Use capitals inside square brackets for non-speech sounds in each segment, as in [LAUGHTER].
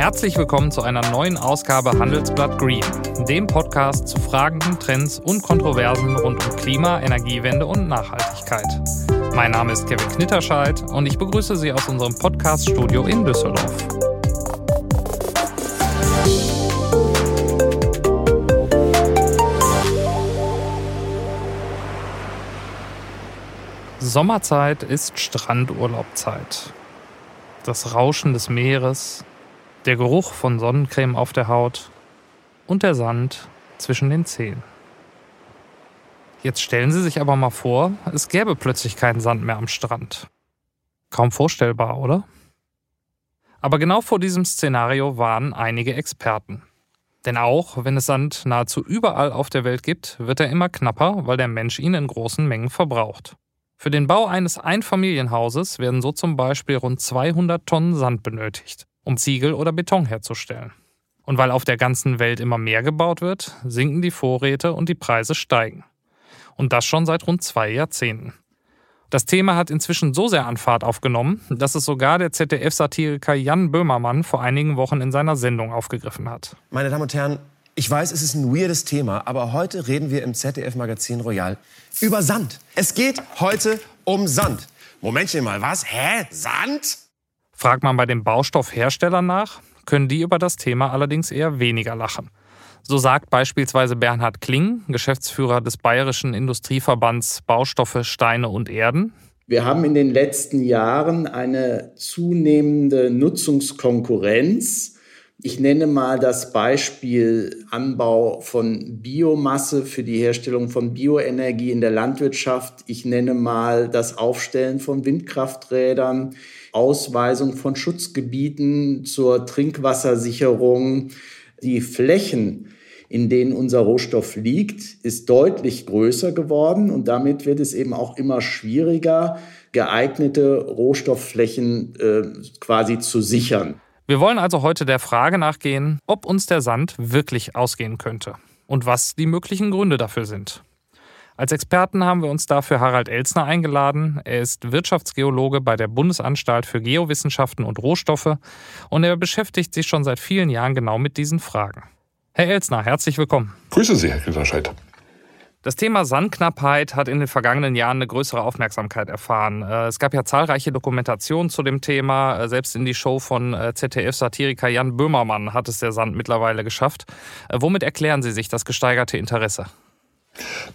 Herzlich willkommen zu einer neuen Ausgabe Handelsblatt Green, dem Podcast zu Fragen, Trends und Kontroversen rund um Klima, Energiewende und Nachhaltigkeit. Mein Name ist Kevin Knitterscheid und ich begrüße Sie aus unserem Podcast-Studio in Düsseldorf. Sommerzeit ist Strandurlaubzeit. Das Rauschen des Meeres, der Geruch von Sonnencreme auf der Haut und der Sand zwischen den Zehen. Jetzt stellen Sie sich aber mal vor, es gäbe plötzlich keinen Sand mehr am Strand. Kaum vorstellbar, oder? Aber genau vor diesem Szenario waren einige Experten. Denn auch wenn es Sand nahezu überall auf der Welt gibt, wird er immer knapper, weil der Mensch ihn in großen Mengen verbraucht. Für den Bau eines Einfamilienhauses werden so zum Beispiel rund 200 Tonnen Sand benötigt, um Ziegel oder Beton herzustellen. Und weil auf der ganzen Welt immer mehr gebaut wird, sinken die Vorräte und die Preise steigen. Und das schon seit rund zwei Jahrzehnten. Das Thema hat inzwischen so sehr an Fahrt aufgenommen, dass es sogar der ZDF-Satiriker Jan Böhmermann vor einigen Wochen in seiner Sendung aufgegriffen hat. Meine Damen und Herren, ich weiß, es ist ein weirdes Thema, aber heute reden wir im ZDF-Magazin Royal über Sand. Es geht heute um Sand. Momentchen mal, was? Hä? Sand? Fragt man bei den Baustoffherstellern nach, können die über das Thema allerdings eher weniger lachen. So sagt beispielsweise Bernhard Kling, Geschäftsführer des Bayerischen Industrieverbands Baustoffe, Steine und Erden. Wir haben in den letzten Jahren eine zunehmende Nutzungskonkurrenz. Ich nenne mal das Beispiel Anbau von Biomasse für die Herstellung von Bioenergie in der Landwirtschaft. Ich nenne mal das Aufstellen von Windkrafträdern, Ausweisung von Schutzgebieten zur Trinkwassersicherung. Die Flächen, in denen unser Rohstoff liegt, ist deutlich größer geworden und damit wird es eben auch immer schwieriger, geeignete Rohstoffflächen äh, quasi zu sichern. Wir wollen also heute der Frage nachgehen, ob uns der Sand wirklich ausgehen könnte und was die möglichen Gründe dafür sind. Als Experten haben wir uns dafür Harald Elsner eingeladen. Er ist Wirtschaftsgeologe bei der Bundesanstalt für Geowissenschaften und Rohstoffe und er beschäftigt sich schon seit vielen Jahren genau mit diesen Fragen. Herr Elsner, herzlich willkommen. Grüße Sie, Herr Gitterscheid. Das Thema Sandknappheit hat in den vergangenen Jahren eine größere Aufmerksamkeit erfahren. Äh, es gab ja zahlreiche Dokumentationen zu dem Thema. Äh, selbst in die Show von äh, ZDF-Satiriker Jan Böhmermann hat es der Sand mittlerweile geschafft. Womit erklären Sie sich das gesteigerte Interesse?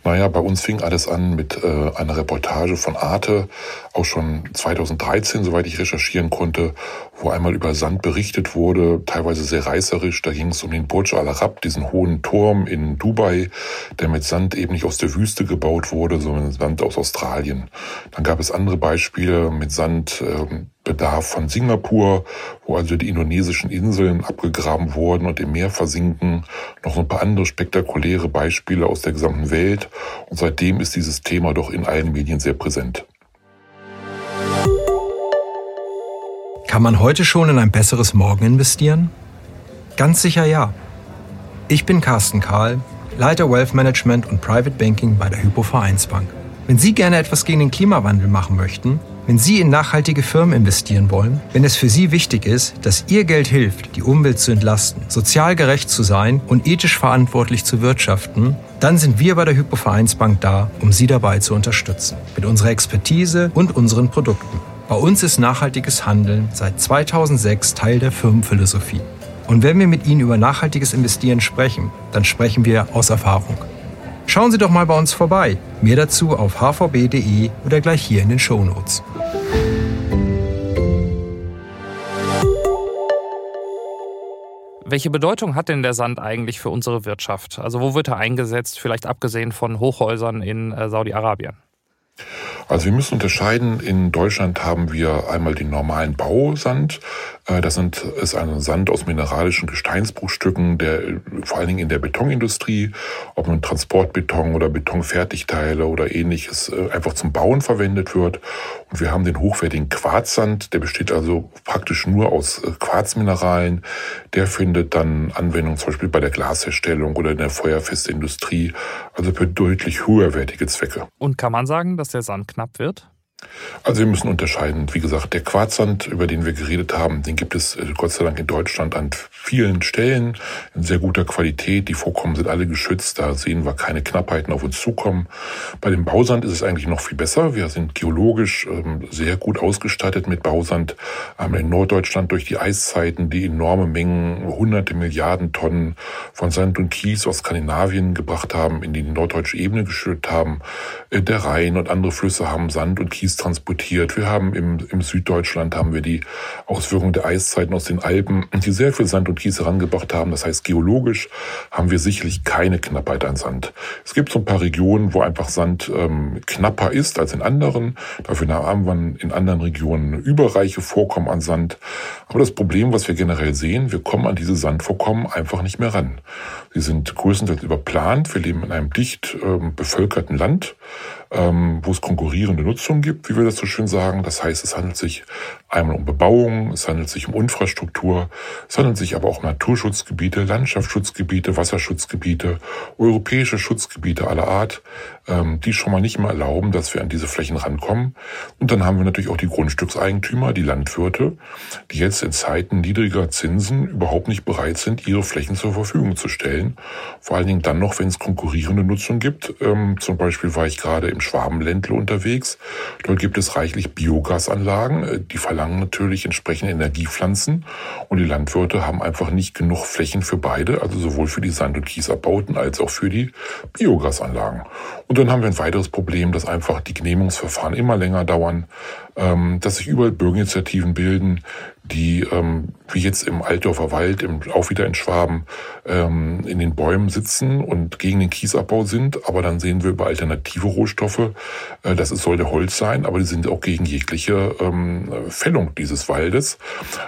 Naja, bei uns fing alles an mit äh, einer Reportage von Arte, auch schon 2013, soweit ich recherchieren konnte, wo einmal über Sand berichtet wurde, teilweise sehr reißerisch. Da ging es um den Burj Al Arab, diesen hohen Turm in Dubai, der mit Sand eben nicht aus der Wüste gebaut wurde, sondern Sand aus Australien. Dann gab es andere Beispiele mit Sand. Äh, Bedarf von Singapur, wo also die indonesischen Inseln abgegraben wurden und im Meer versinken. Noch ein paar andere spektakuläre Beispiele aus der gesamten Welt. Und seitdem ist dieses Thema doch in allen Medien sehr präsent. Kann man heute schon in ein besseres Morgen investieren? Ganz sicher ja. Ich bin Carsten Kahl, Leiter Wealth Management und Private Banking bei der Hypo Vereinsbank. Wenn Sie gerne etwas gegen den Klimawandel machen möchten, wenn Sie in nachhaltige Firmen investieren wollen, wenn es für Sie wichtig ist, dass Ihr Geld hilft, die Umwelt zu entlasten, sozial gerecht zu sein und ethisch verantwortlich zu wirtschaften, dann sind wir bei der Hypo Vereinsbank da, um Sie dabei zu unterstützen. Mit unserer Expertise und unseren Produkten. Bei uns ist nachhaltiges Handeln seit 2006 Teil der Firmenphilosophie. Und wenn wir mit Ihnen über nachhaltiges Investieren sprechen, dann sprechen wir aus Erfahrung. Schauen Sie doch mal bei uns vorbei. Mehr dazu auf hvb.de oder gleich hier in den Show Notes. Welche Bedeutung hat denn der Sand eigentlich für unsere Wirtschaft? Also wo wird er eingesetzt, vielleicht abgesehen von Hochhäusern in äh, Saudi-Arabien? Also wir müssen unterscheiden. In Deutschland haben wir einmal den normalen Bausand. Äh, das sind, ist ein Sand aus mineralischen Gesteinsbruchstücken, der vor allen Dingen in der Betonindustrie, ob nun Transportbeton oder Betonfertigteile oder ähnliches, äh, einfach zum Bauen verwendet wird. Und wir haben den hochwertigen Quarzsand, der besteht also praktisch nur aus äh, Quarzmineralen. Der findet dann Anwendung zum Beispiel bei der Glasherstellung oder in der Feuerfestindustrie, also für deutlich höherwertige Zwecke. Und kann man sagen, dass der Sand knapp wird? Also wir müssen unterscheiden. Wie gesagt, der Quarzsand, über den wir geredet haben, den gibt es äh, Gott sei Dank in Deutschland an vielen Stellen in sehr guter Qualität. Die Vorkommen sind alle geschützt. Da sehen wir keine Knappheiten auf uns zukommen. Bei dem Bausand ist es eigentlich noch viel besser. Wir sind geologisch ähm, sehr gut ausgestattet mit Bausand. Haben in Norddeutschland durch die Eiszeiten die enorme Mengen, hunderte Milliarden Tonnen von Sand und Kies aus Skandinavien gebracht haben, in die norddeutsche Ebene geschüttet haben. Äh, der Rhein und andere Flüsse haben Sand und Kies transportiert. Wir haben im, im Süddeutschland haben wir die Auswirkungen der Eiszeiten aus den Alpen, die sehr viel Sand und Kies herangebracht haben. Das heißt, geologisch haben wir sicherlich keine Knappheit an Sand. Es gibt so ein paar Regionen, wo einfach Sand ähm, knapper ist als in anderen. Dafür haben wir in anderen Regionen überreiche Vorkommen an Sand. Aber das Problem, was wir generell sehen, wir kommen an diese Sandvorkommen einfach nicht mehr ran. Sie sind größtenteils überplant. Wir leben in einem dicht ähm, bevölkerten Land ähm, wo es konkurrierende Nutzung gibt, wie wir das so schön sagen. Das heißt, es handelt sich einmal um Bebauung, es handelt sich um Infrastruktur, es handelt sich aber auch um Naturschutzgebiete, Landschaftsschutzgebiete, Wasserschutzgebiete, europäische Schutzgebiete aller Art, ähm, die schon mal nicht mehr erlauben, dass wir an diese Flächen rankommen. Und dann haben wir natürlich auch die Grundstückseigentümer, die Landwirte, die jetzt in Zeiten niedriger Zinsen überhaupt nicht bereit sind, ihre Flächen zur Verfügung zu stellen. Vor allen Dingen dann noch, wenn es konkurrierende Nutzung gibt. Ähm, zum Beispiel war ich gerade im Schwabenländle unterwegs. Dort gibt es reichlich Biogasanlagen. Äh, die verlangen natürlich entsprechende Energiepflanzen. Und die Landwirte haben einfach nicht genug Flächen für beide, also sowohl für die Sand- und Kiesabbauten als auch für die Biogasanlagen. Und dann haben wir ein weiteres Problem, dass einfach die Genehmigungsverfahren immer länger dauern, ähm, dass sich überall Bürgerinitiativen bilden, die, ähm, wie jetzt im Altdorfer Wald, im, auch wieder in Schwaben, ähm, in den Bäumen sitzen und gegen den Kiesabbau sind. Aber dann sehen wir über alternative Rohstoffe, äh, das soll der Holz sein, aber die sind auch gegen jegliche ähm, Fällung dieses Waldes.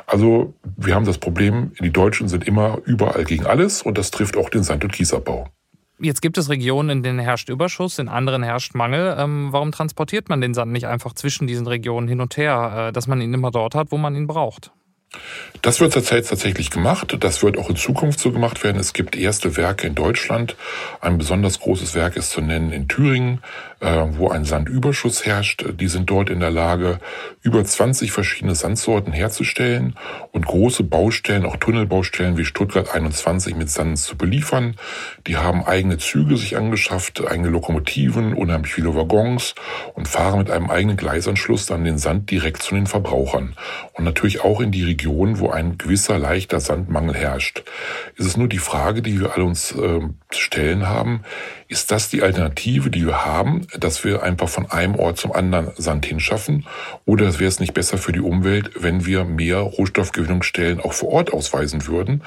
Also wir haben das Problem, die Deutschen sind immer überall gegen alles und das trifft auch den Sand- und Kiesabbau. Jetzt gibt es Regionen, in denen herrscht Überschuss, in anderen herrscht Mangel. Ähm, warum transportiert man den Sand nicht einfach zwischen diesen Regionen hin und her, äh, dass man ihn immer dort hat, wo man ihn braucht? Das wird zurzeit tatsächlich gemacht. Das wird auch in Zukunft so gemacht werden. Es gibt erste Werke in Deutschland. Ein besonders großes Werk ist zu nennen in Thüringen, äh, wo ein Sandüberschuss herrscht. Die sind dort in der Lage, über 20 verschiedene Sandsorten herzustellen und große Baustellen, auch Tunnelbaustellen wie Stuttgart 21 mit Sand zu beliefern. Die haben eigene Züge sich angeschafft, eigene Lokomotiven, unheimlich viele Waggons und fahren mit einem eigenen Gleisanschluss dann den Sand direkt zu den Verbrauchern. Und natürlich auch in die Region, wo ein gewisser leichter Sandmangel herrscht. Es ist nur die Frage, die wir alle uns äh, stellen haben, ist das die Alternative, die wir haben, dass wir einfach von einem Ort zum anderen Sand hinschaffen? Oder wäre es nicht besser für die Umwelt, wenn wir mehr Rohstoffgewinnungsstellen auch vor Ort ausweisen würden?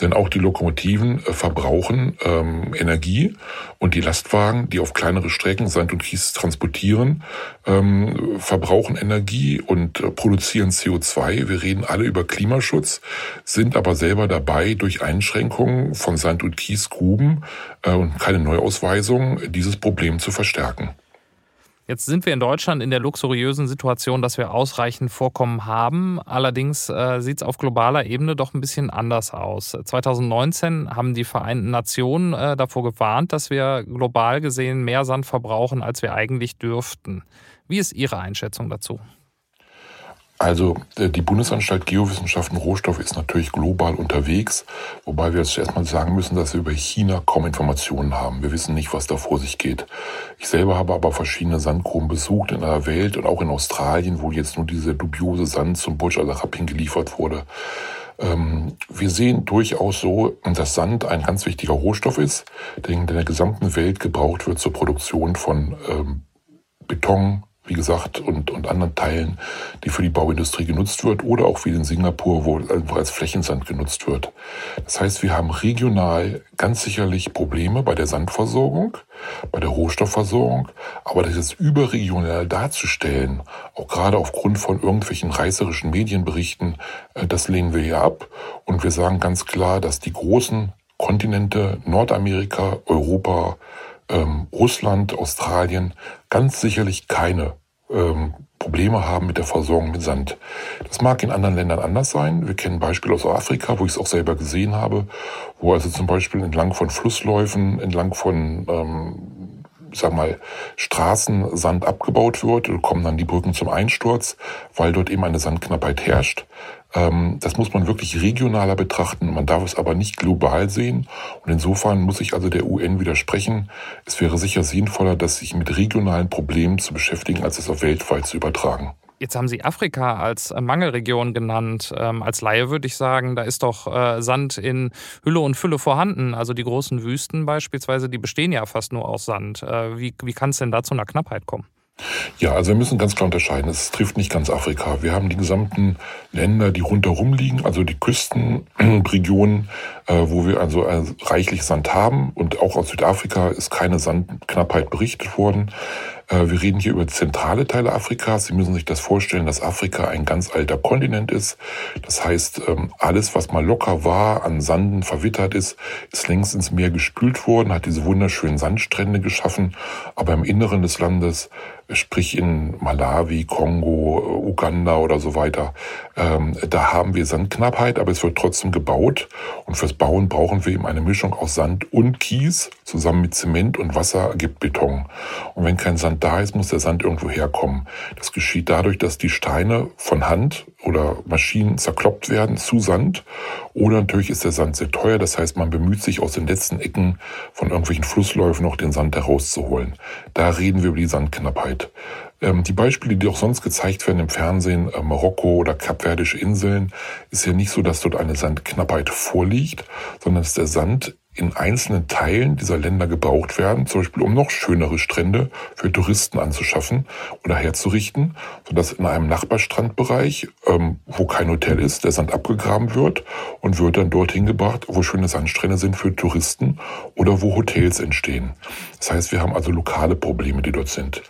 Denn auch die Lokomotiven äh, verbrauchen ähm, Energie und die Lastwagen, die auf kleinere Strecken Sand und Kies transportieren, ähm, verbrauchen Energie und äh, produzieren CO2. Wir reden alle über Klimaschutz, sind aber selber dabei, durch Einschränkungen von Sand- und Kiesgruben äh, und keine Neuausweisung dieses Problem zu verstärken. Jetzt sind wir in Deutschland in der luxuriösen Situation, dass wir ausreichend Vorkommen haben. Allerdings äh, sieht es auf globaler Ebene doch ein bisschen anders aus. 2019 haben die Vereinten Nationen äh, davor gewarnt, dass wir global gesehen mehr Sand verbrauchen, als wir eigentlich dürften. Wie ist Ihre Einschätzung dazu? Also äh, die Bundesanstalt Geowissenschaften Rohstoff ist natürlich global unterwegs, wobei wir jetzt erstmal sagen müssen, dass wir über China kaum Informationen haben. Wir wissen nicht, was da vor sich geht. Ich selber habe aber verschiedene Sandgruben besucht in der Welt und auch in Australien, wo jetzt nur diese dubiose Sand zum Burj Al Arab hingeliefert wurde. Ähm, wir sehen durchaus so, dass Sand ein ganz wichtiger Rohstoff ist, der in der gesamten Welt gebraucht wird zur Produktion von ähm, Beton, wie gesagt, und, und anderen Teilen, die für die Bauindustrie genutzt wird oder auch wie in Singapur, wo einfach als Flächensand genutzt wird. Das heißt, wir haben regional ganz sicherlich Probleme bei der Sandversorgung, bei der Rohstoffversorgung, aber das jetzt überregional darzustellen, auch gerade aufgrund von irgendwelchen reißerischen Medienberichten, äh, das lehnen wir hier ab und wir sagen ganz klar, dass die großen Kontinente Nordamerika, Europa, ähm, Russland, Australien ganz sicherlich keine ähm, Probleme haben mit der Versorgung mit Sand. Das mag in anderen Ländern anders sein. Wir kennen Beispiele aus Afrika, wo ich es auch selber gesehen habe, wo also zum Beispiel entlang von Flussläufen, entlang von ähm, sag mal, Straßensand abgebaut wird, kommen dann die Brücken zum Einsturz, weil dort eben eine Sandknappheit herrscht. Ähm, das muss man wirklich regionaler betrachten. Man darf es aber nicht global sehen. Und insofern muss ich also der UN widersprechen. Es wäre sicher sinnvoller, das sich mit regionalen Problemen zu beschäftigen, als es auf weltweit zu übertragen. Jetzt haben Sie Afrika als Mangelregion genannt. Ähm, als Laie würde ich sagen, da ist doch äh, Sand in Hülle und Fülle vorhanden. Also die großen Wüsten beispielsweise, die bestehen ja fast nur aus Sand. Äh, wie wie kann es denn da zu einer Knappheit kommen? Ja, also wir müssen ganz klar unterscheiden. Es trifft nicht ganz Afrika. Wir haben die gesamten Länder, die rundherum liegen, also die Küstenregionen, äh, wo wir also äh, reichlich Sand haben. Und auch aus Südafrika ist keine Sandknappheit berichtet worden. Äh, wir reden hier über zentrale Teile Afrikas. Sie müssen sich das vorstellen, dass Afrika ein ganz alter Kontinent ist. Das heißt, ähm, alles, was mal locker war, an Sanden verwittert ist, ist längst ins Meer gespült worden, hat diese wunderschönen Sandstrände geschaffen. Aber im Inneren des Landes sprich in Malawi, Kongo, Uganda oder so weiter. Ähm, da haben wir Sandknappheit, aber es wird trotzdem gebaut. Und fürs Bauen brauchen wir eben eine Mischung aus Sand und Kies. Zusammen mit Zement und Wasser ergibt Beton. Und wenn kein Sand da ist, muss der Sand irgendwo herkommen. Das geschieht dadurch, dass die Steine von Hand oder Maschinen zerkloppt werden zu Sand. Oder natürlich ist der Sand sehr teuer. Das heißt, man bemüht sich aus den letzten Ecken von irgendwelchen Flussläufen noch den Sand herauszuholen. Da reden wir über die Sandknappheit. Ähm, die Beispiele, die auch sonst gezeigt werden im Fernsehen, äh, Marokko oder Kapverdische Inseln, ist ja nicht so, dass dort eine Sandknappheit vorliegt, sondern dass der Sand in einzelnen Teilen dieser Länder gebraucht werden, zum Beispiel um noch schönere Strände für Touristen anzuschaffen oder herzurichten, sodass in einem Nachbarstrandbereich, ähm, wo kein Hotel ist, der Sand abgegraben wird und wird dann dorthin gebracht, wo schöne Sandstrände sind für Touristen oder wo Hotels entstehen. Das heißt, wir haben also lokale Probleme, die dort sind.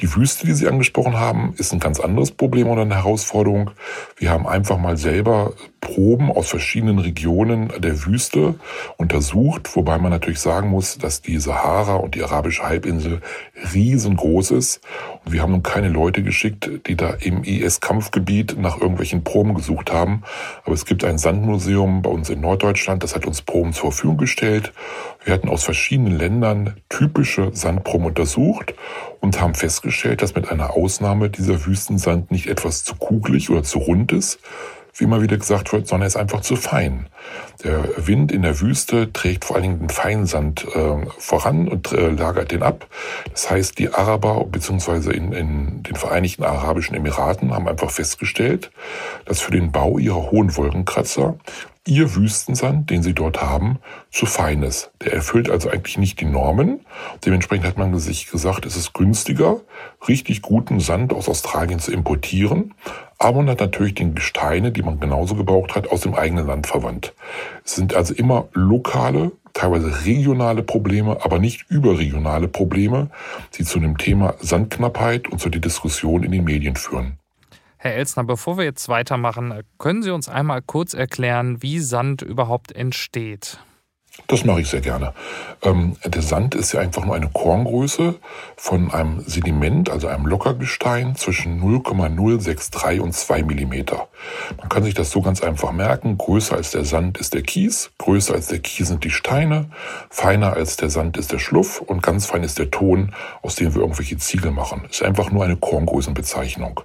Die Wüste, die Sie angesprochen haben, ist ein ganz anderes Problem oder eine Herausforderung. Wir haben einfach mal selber Proben aus verschiedenen Regionen der Wüste untersucht, wobei man natürlich sagen muss, dass die Sahara und die arabische Halbinsel riesengroß ist. Und wir haben nun keine Leute geschickt, die da im IS-Kampfgebiet nach irgendwelchen Proben gesucht haben. Aber es gibt ein Sandmuseum bei uns in Norddeutschland, das hat uns Proben zur Verfügung gestellt. Wir hatten aus verschiedenen Ländern typische Sandproben untersucht und haben festgestellt, dass mit einer Ausnahme dieser Wüstensand nicht etwas zu kugelig oder zu rund ist, wie immer wieder gesagt wird, sondern er ist einfach zu fein. Der Wind in der Wüste trägt vor allen Dingen den Feinsand äh, voran und äh, lagert den ab. Das heißt, die Araber bzw. In, in den Vereinigten Arabischen Emiraten haben einfach festgestellt, dass für den Bau ihrer hohen Wolkenkratzer ihr Wüstensand, den sie dort haben, zu fein ist. Der erfüllt also eigentlich nicht die Normen. Dementsprechend hat man sich gesagt, es ist günstiger, richtig guten Sand aus Australien zu importieren. Aber man hat natürlich den Gesteine, die man genauso gebraucht hat, aus dem eigenen Land verwandt. Es sind also immer lokale, teilweise regionale Probleme, aber nicht überregionale Probleme, die zu dem Thema Sandknappheit und zu der Diskussion in den Medien führen. Herr Elsner, bevor wir jetzt weitermachen, können Sie uns einmal kurz erklären, wie Sand überhaupt entsteht? Das mache ich sehr gerne. Ähm, der Sand ist ja einfach nur eine Korngröße von einem Sediment, also einem Lockergestein, zwischen 0,063 und 2 Millimeter. Man kann sich das so ganz einfach merken. Größer als der Sand ist der Kies, größer als der Kies sind die Steine, feiner als der Sand ist der Schluff und ganz fein ist der Ton, aus dem wir irgendwelche Ziegel machen. Ist einfach nur eine Korngrößenbezeichnung.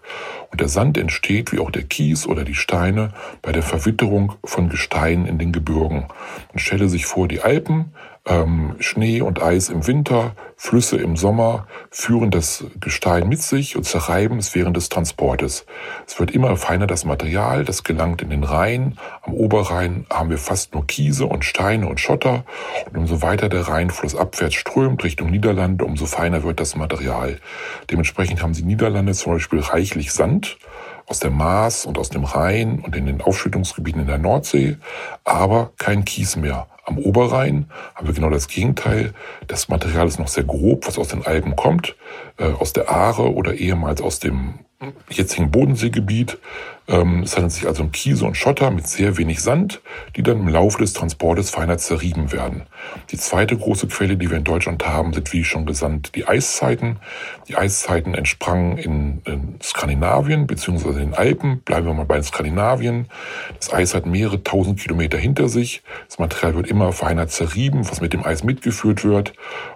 Und der Sand entsteht, wie auch der Kies oder die Steine, bei der Verwitterung von Gesteinen in den Gebirgen. Man stelle sich vor, die Alpen, ähm, Schnee und Eis im Winter, Flüsse im Sommer führen das Gestein mit sich und zerreiben es während des Transportes. Es wird immer feiner das Material, das gelangt in den Rhein. Am Oberrhein haben wir fast nur Kiese und Steine und Schotter. Und umso weiter der Rheinfluss abwärts strömt Richtung Niederlande, umso feiner wird das Material. Dementsprechend haben die Niederlande zum Beispiel reichlich Sand aus der Maas und aus dem Rhein und in den Aufschüttungsgebieten in der Nordsee, aber kein Kies mehr. Am Oberrhein haben wir genau das Gegenteil. Das Material ist noch sehr grob, was aus den Alpen kommt, äh, aus der Aare oder ehemals aus dem jetzigen Bodenseegebiet. Ähm, es handelt sich also um Kiese und Schotter mit sehr wenig Sand, die dann im Laufe des Transportes feiner zerrieben werden. Die zweite große Quelle, die wir in Deutschland haben, sind wie schon gesagt die Eiszeiten. Die Eiszeiten entsprangen in, in Skandinavien bzw. in den Alpen. Bleiben wir mal bei Skandinavien. Das Eis hat mehrere tausend Kilometer hinter sich. Das Material wird immer feiner zerrieben, was mit dem Eis mitgeführt wird.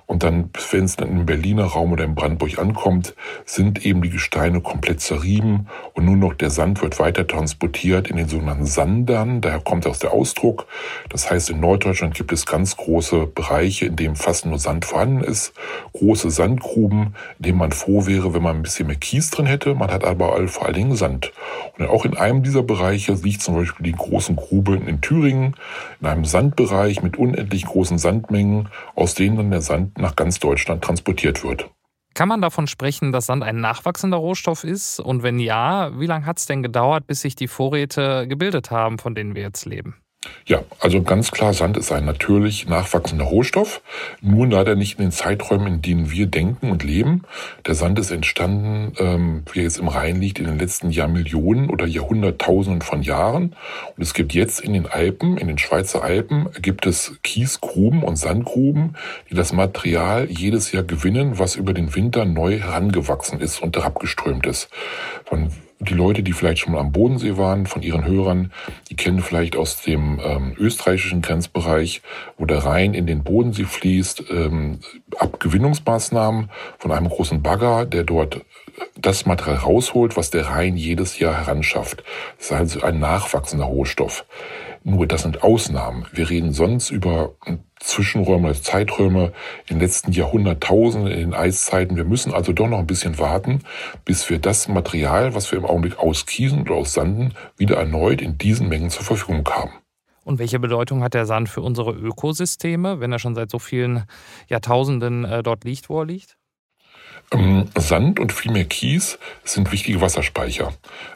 Und dann, wenn es dann im Berliner Raum oder in Brandenburg ankommt, sind eben die Gesteine komplett zerrieben und nur noch der Sand wird weiter transportiert in den sogenannten Sandern. Daher kommt aus der Ausdruck. Das heißt, in Norddeutschland gibt es ganz große Bereiche, in denen fast nur Sand vorhanden ist. Große Sandgruben, in denen man froh wäre, wenn man ein bisschen mehr Kies drin hätte. Man hat aber vor allen Dingen Sand. Und auch in einem dieser Bereiche liegt zum Beispiel die großen Grube in Thüringen, in einem Sandbereich mit unendlich großen Sandmengen, aus denen dann der Sand nach ganz Deutschland transportiert wird. Kann man davon sprechen, dass Sand ein nachwachsender Rohstoff ist? Und wenn ja, wie lange hat es denn gedauert, bis sich die Vorräte gebildet haben, von denen wir jetzt leben? Ja, also ganz klar, Sand ist ein natürlich nachwachsender Rohstoff, nur leider nicht in den Zeiträumen, in denen wir denken und leben. Der Sand ist entstanden, ähm, wie er jetzt im Rhein liegt, in den letzten Jahrmillionen oder Jahrhunderttausenden von Jahren. Und es gibt jetzt in den Alpen, in den Schweizer Alpen, gibt es Kiesgruben und Sandgruben, die das Material jedes Jahr gewinnen, was über den Winter neu herangewachsen ist und herabgeströmt ist. Von die Leute, die vielleicht schon mal am Bodensee waren, von ihren Hörern, die kennen vielleicht aus dem ähm, österreichischen Grenzbereich, wo der Rhein in den Bodensee fließt, ähm, Abgewinnungsmaßnahmen von einem großen Bagger, der dort das Material rausholt, was der Rhein jedes Jahr heranschafft. Das ist also ein nachwachsender Rohstoff. Nur das sind Ausnahmen. Wir reden sonst über Zwischenräume, Zeiträume in den letzten Jahrhunderttausenden, in den Eiszeiten. Wir müssen also doch noch ein bisschen warten, bis wir das Material, was wir im Augenblick aus Kiesen oder aus Sanden, wieder erneut in diesen Mengen zur Verfügung haben. Und welche Bedeutung hat der Sand für unsere Ökosysteme, wenn er schon seit so vielen Jahrtausenden äh, dort liegt, wo er liegt? Ähm, Sand und vielmehr Kies sind wichtige Wasserspeicher.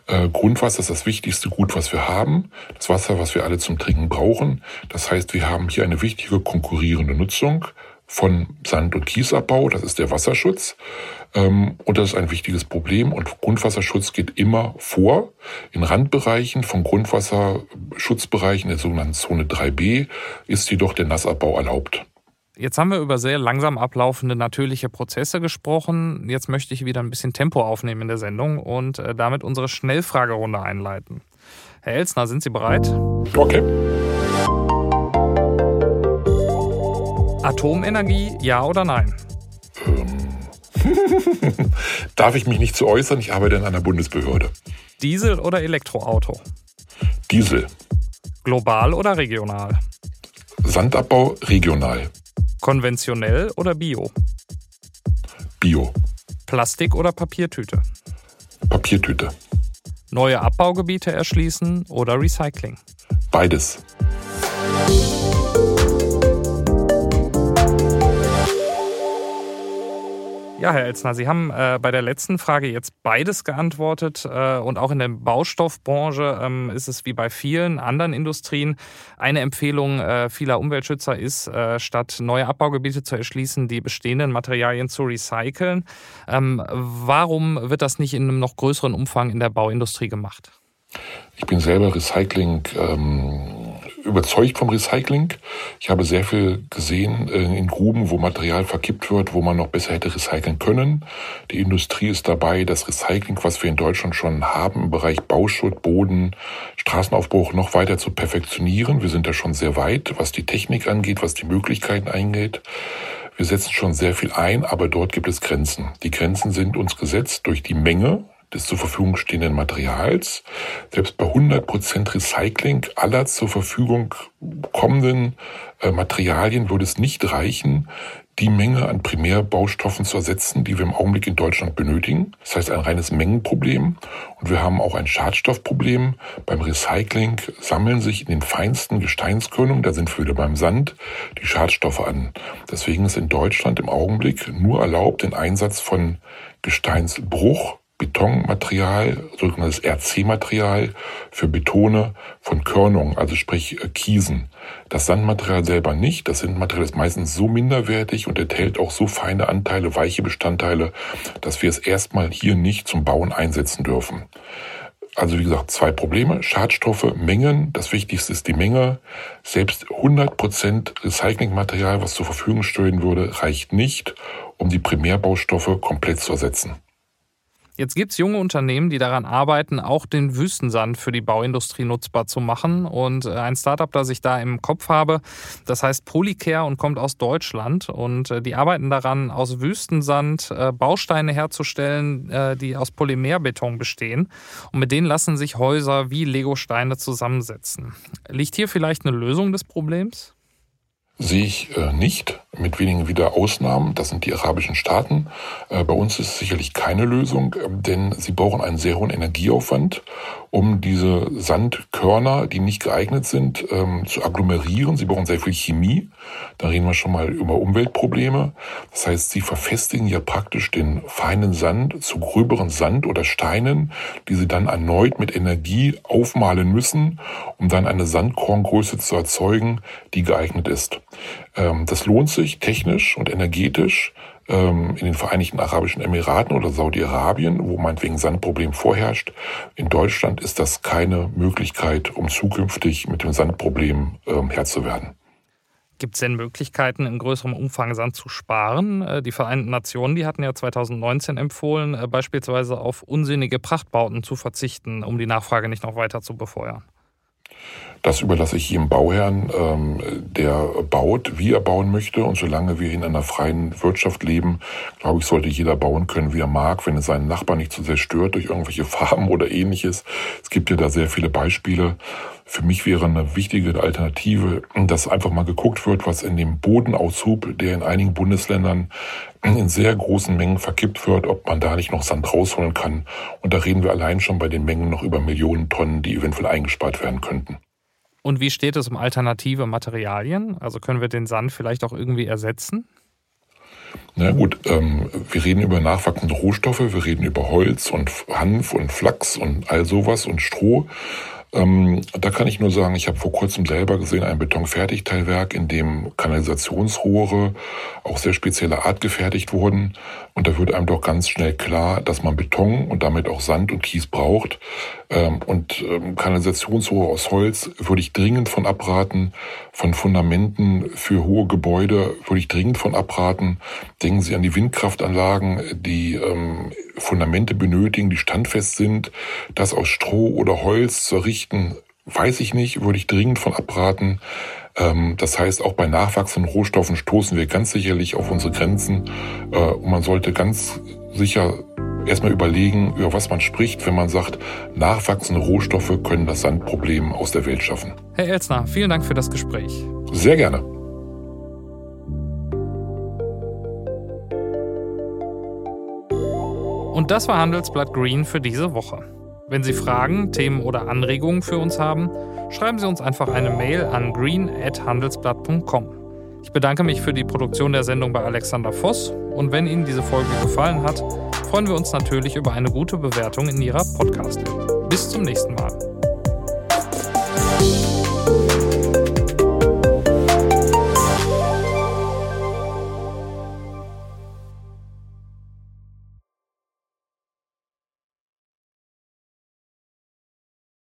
Äh, Grundwasser ist das wichtigste Gut, was wir haben. Das Wasser, was wir alle zum Trinken brauchen. Das heißt, wir haben hier eine wichtige konkurrierende Nutzung von Sand- und Kiesabbau. Das ist der Wasserschutz. Ähm, und das ist ein wichtiges Problem. Und Grundwasserschutz geht immer vor. In Randbereichen von Grundwasserschutzbereichen, der sogenannten Zone 3b, ist jedoch der Nassabbau erlaubt. Jetzt haben wir über sehr langsam ablaufende natürliche Prozesse gesprochen. Jetzt möchte ich wieder ein bisschen Tempo aufnehmen in der Sendung und äh, damit unsere Schnellfragerunde einleiten. Herr Elsner, sind Sie bereit? Okay. Atomenergie, ja oder nein? [LAUGHS] Darf ich mich nicht zu äußern? Ich arbeite in einer Bundesbehörde. Diesel oder Elektroauto? Diesel. Global oder regional? Sandabbau regional. Konventionell oder Bio? Bio. Plastik oder Papiertüte? Papiertüte. Neue Abbaugebiete erschließen oder Recycling? Beides. Ja, Herr Elzner, Sie haben äh, bei der letzten Frage jetzt beides geantwortet. Äh, und auch in der Baustoffbranche ähm, ist es wie bei vielen anderen Industrien. Eine Empfehlung äh, vieler Umweltschützer ist, äh, statt neue Abbaugebiete zu erschließen, die bestehenden Materialien zu recyceln. Ähm, warum wird das nicht in einem noch größeren Umfang in der Bauindustrie gemacht? Ich bin selber Recycling. Ähm überzeugt vom Recycling. Ich habe sehr viel gesehen äh, in Gruben, wo Material verkippt wird, wo man noch besser hätte recyceln können. Die Industrie ist dabei, das Recycling, was wir in Deutschland schon haben im Bereich Bauschutt, Boden, Straßenaufbruch noch weiter zu perfektionieren. Wir sind da schon sehr weit, was die Technik angeht, was die Möglichkeiten eingeht. Wir setzen schon sehr viel ein, aber dort gibt es Grenzen. Die Grenzen sind uns gesetzt durch die Menge, des zur Verfügung stehenden Materials. Selbst bei 100% Recycling aller zur Verfügung kommenden äh, Materialien würde es nicht reichen, die Menge an Primärbaustoffen zu ersetzen, die wir im Augenblick in Deutschland benötigen. Das heißt ein reines Mengenproblem. Und wir haben auch ein Schadstoffproblem. Beim Recycling sammeln sich in den feinsten Gesteinskörnungen, da sind wir wieder beim Sand, die Schadstoffe an. Deswegen ist in Deutschland im Augenblick nur erlaubt den Einsatz von Gesteinsbruch, Betonmaterial, sogenanntes RC-Material für Betone von Körnung, also sprich äh, Kiesen. Das Sandmaterial selber nicht. Das Sandmaterial ist meistens so minderwertig und enthält auch so feine Anteile, weiche Bestandteile, dass wir es erstmal hier nicht zum Bauen einsetzen dürfen. Also wie gesagt, zwei Probleme. Schadstoffe, Mengen. Das Wichtigste ist die Menge. Selbst 100% Recyclingmaterial, was zur Verfügung stehen würde, reicht nicht, um die Primärbaustoffe komplett zu ersetzen. Jetzt gibt es junge Unternehmen, die daran arbeiten, auch den Wüstensand für die Bauindustrie nutzbar zu machen. Und äh, ein Startup, das ich da im Kopf habe, das heißt Polycare und kommt aus Deutschland. Und äh, die arbeiten daran, aus Wüstensand äh, Bausteine herzustellen, die aus Polymerbeton bestehen. Und mit denen lassen sich Häuser wie Legosteine zusammensetzen. Liegt hier vielleicht eine Lösung des Problems? Sehe ich äh, nicht, mit wenigen wieder Ausnahmen. Das sind die arabischen Staaten. Äh, bei uns ist sicherlich keine Lösung, äh, denn sie brauchen einen sehr hohen Energieaufwand um diese Sandkörner, die nicht geeignet sind, ähm, zu agglomerieren. Sie brauchen sehr viel Chemie. Da reden wir schon mal über Umweltprobleme. Das heißt, sie verfestigen ja praktisch den feinen Sand zu gröberen Sand oder Steinen, die sie dann erneut mit Energie aufmalen müssen, um dann eine Sandkorngröße zu erzeugen, die geeignet ist. Ähm, das lohnt sich technisch und energetisch ähm, in den Vereinigten Arabischen Emiraten oder Saudi-Arabien, wo meinetwegen Sandproblem vorherrscht. In Deutschland ist das keine Möglichkeit, um zukünftig mit dem Sandproblem ähm, Herr zu werden. Gibt es denn Möglichkeiten, in größerem Umfang Sand zu sparen? Äh, die Vereinten Nationen, die hatten ja 2019 empfohlen, äh, beispielsweise auf unsinnige Prachtbauten zu verzichten, um die Nachfrage nicht noch weiter zu befeuern. Das überlasse ich jedem Bauherrn, ähm, der baut, wie er bauen möchte. Und solange wir in einer freien Wirtschaft leben, glaube ich, sollte jeder bauen können, wie er mag, wenn es seinen Nachbarn nicht zu so sehr stört durch irgendwelche [LAUGHS] Farben oder ähnliches. Es gibt ja da sehr viele Beispiele. Für mich wäre eine wichtige Alternative, dass einfach mal geguckt wird, was in dem Bodenaushub, der in einigen Bundesländern in sehr großen Mengen verkippt wird, ob man da nicht noch Sand rausholen kann. Und da reden wir allein schon bei den Mengen noch über Millionen Tonnen, die eventuell eingespart werden könnten. Und wie steht es um alternative Materialien? Also können wir den Sand vielleicht auch irgendwie ersetzen? Na gut, ähm, wir reden über nachwachsende Rohstoffe, wir reden über Holz und Hanf und Flachs und all sowas und Stroh. Ähm, da kann ich nur sagen, ich habe vor kurzem selber gesehen ein Betonfertigteilwerk, in dem Kanalisationsrohre auch sehr spezieller Art gefertigt wurden. Und da wird einem doch ganz schnell klar, dass man Beton und damit auch Sand und Kies braucht. Ähm, und ähm, Kanalisationsrohre aus Holz würde ich dringend von abraten. Von Fundamenten für hohe Gebäude würde ich dringend von abraten. Denken Sie an die Windkraftanlagen, die ähm, Fundamente benötigen, die standfest sind. Das aus Stroh oder Holz zu errichten, weiß ich nicht, würde ich dringend von abraten. Das heißt, auch bei nachwachsenden Rohstoffen stoßen wir ganz sicherlich auf unsere Grenzen. Äh, und man sollte ganz sicher erstmal überlegen, über was man spricht, wenn man sagt, nachwachsende Rohstoffe können das Sandproblem aus der Welt schaffen. Herr Elsner, vielen Dank für das Gespräch. Sehr gerne. Und das war Handelsblatt Green für diese Woche. Wenn Sie Fragen, Themen oder Anregungen für uns haben, schreiben Sie uns einfach eine Mail an green@handelsblatt.com. Ich bedanke mich für die Produktion der Sendung bei Alexander Voss und wenn Ihnen diese Folge gefallen hat, freuen wir uns natürlich über eine gute Bewertung in Ihrer Podcast-App. Bis zum nächsten Mal.